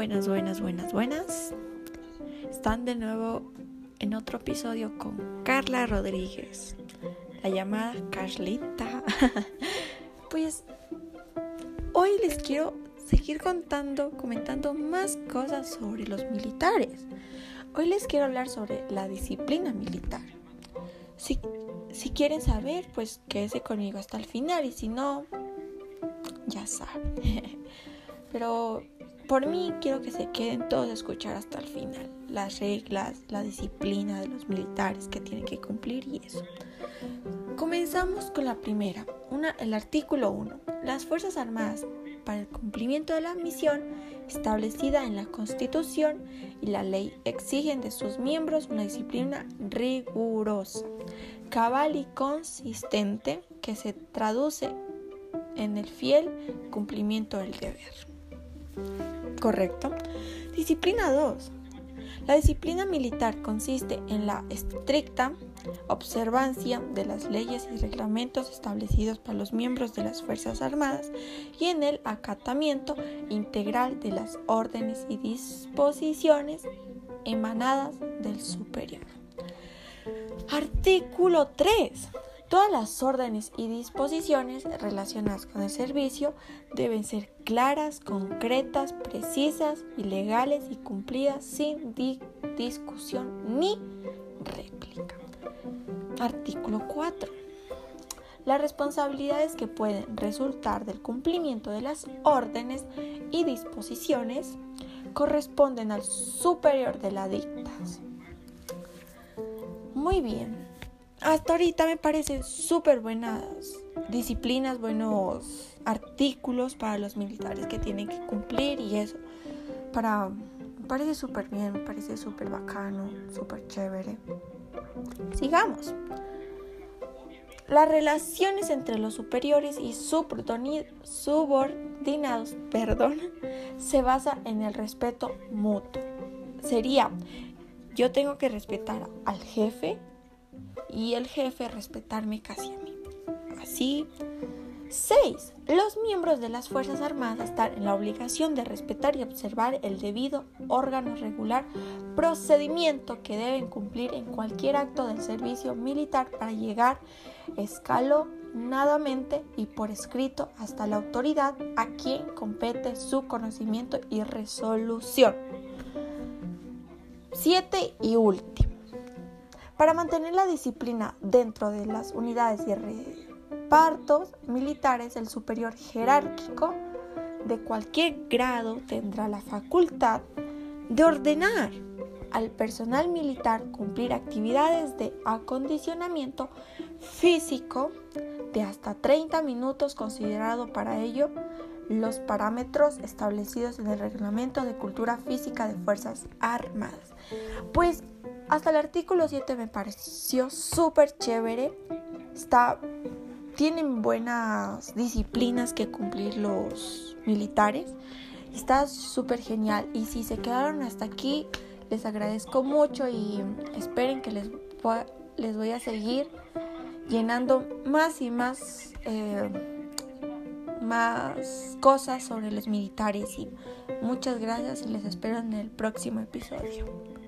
buenas, buenas, buenas, buenas. Están de nuevo en otro episodio con Carla Rodríguez, la llamada Carlita. pues hoy les quiero seguir contando, comentando más cosas sobre los militares. Hoy les quiero hablar sobre la disciplina militar. Si, si quieren saber, pues quédese conmigo hasta el final y si no, ya saben. Pero por mí quiero que se queden todos a escuchar hasta el final las reglas, la disciplina de los militares que tienen que cumplir y eso. Comenzamos con la primera, una, el artículo 1. Las Fuerzas Armadas para el cumplimiento de la misión establecida en la Constitución y la ley exigen de sus miembros una disciplina rigurosa, cabal y consistente que se traduce en el fiel cumplimiento del deber. ¿Correcto? Disciplina 2. La disciplina militar consiste en la estricta observancia de las leyes y reglamentos establecidos para los miembros de las Fuerzas Armadas y en el acatamiento integral de las órdenes y disposiciones emanadas del superior. Artículo 3. Todas las órdenes y disposiciones relacionadas con el servicio deben ser claras, concretas, precisas y legales y cumplidas sin discusión ni réplica. Artículo 4. Las responsabilidades que pueden resultar del cumplimiento de las órdenes y disposiciones corresponden al superior de la dictas. Muy bien hasta ahorita me parecen súper buenas disciplinas, buenos artículos para los militares que tienen que cumplir y eso. Para, me parece súper bien, me parece súper bacano, súper chévere. Sigamos. Las relaciones entre los superiores y subordinados perdón, se basa en el respeto mutuo. Sería, yo tengo que respetar al jefe, y el jefe respetarme casi a mí. Así. 6. Los miembros de las Fuerzas Armadas están en la obligación de respetar y observar el debido órgano regular procedimiento que deben cumplir en cualquier acto del servicio militar para llegar escalonadamente y por escrito hasta la autoridad a quien compete su conocimiento y resolución. 7 y último. Para mantener la disciplina dentro de las unidades y repartos militares, el superior jerárquico de cualquier grado tendrá la facultad de ordenar al personal militar cumplir actividades de acondicionamiento físico de hasta 30 minutos considerado para ello los parámetros establecidos en el reglamento de cultura física de Fuerzas Armadas. Pues hasta el artículo 7 me pareció súper chévere. Está, tienen buenas disciplinas que cumplir los militares. Está súper genial. Y si se quedaron hasta aquí, les agradezco mucho y esperen que les, les voy a seguir llenando más y más, eh, más cosas sobre los militares. Y muchas gracias y les espero en el próximo episodio.